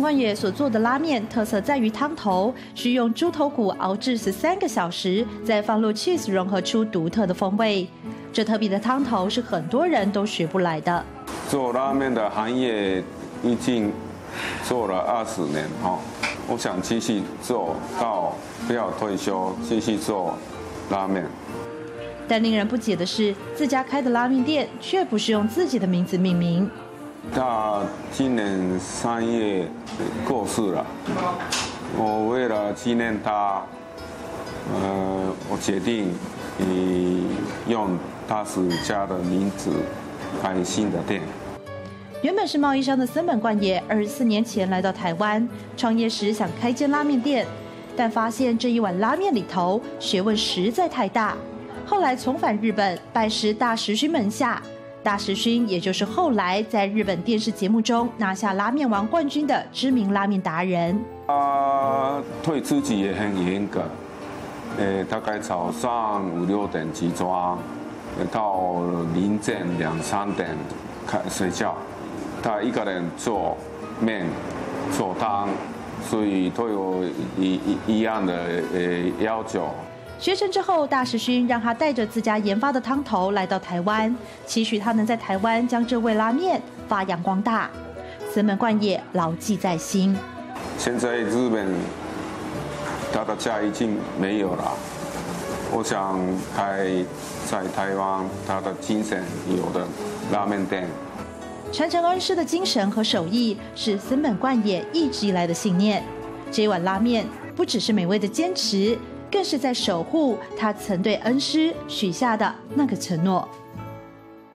贯也所做的拉面特色在于汤头需用猪头骨熬制十三个小时，再放入 cheese 融合出独特的风味。这特别的汤头是很多人都学不来的。做拉面的行业已经做了二十年哈，我想继续做到不要退休，继续做拉面。但令人不解的是，自家开的拉面店却不是用自己的名字命名。他今年三月过世了，我为了纪念他，呃，我决定以用大师家的名字开新的店。原本是贸易商的森本贯也，二十四年前来到台湾创业时想开间拉面店，但发现这一碗拉面里头学问实在太大，后来重返日本拜师大石薰门下。大石勋，也就是后来在日本电视节目中拿下拉面王冠军的知名拉面达人。他对自己也很严格，诶，大概早上五六点起床，到凌晨两三点开睡觉。他一个人做面、做汤，所以都有一一一样的呃要求。学成之后，大石勋让他带着自家研发的汤头来到台湾，期许他能在台湾将这味拉面发扬光大。森本贯也牢记在心。现在日本他的家已经没有了，我想开在台湾他的精神有的拉面店。传承恩师的精神和手艺是森本贯也一直以来的信念。这一碗拉面不只是美味的坚持。更是在守护他曾对恩师许下的那个承诺。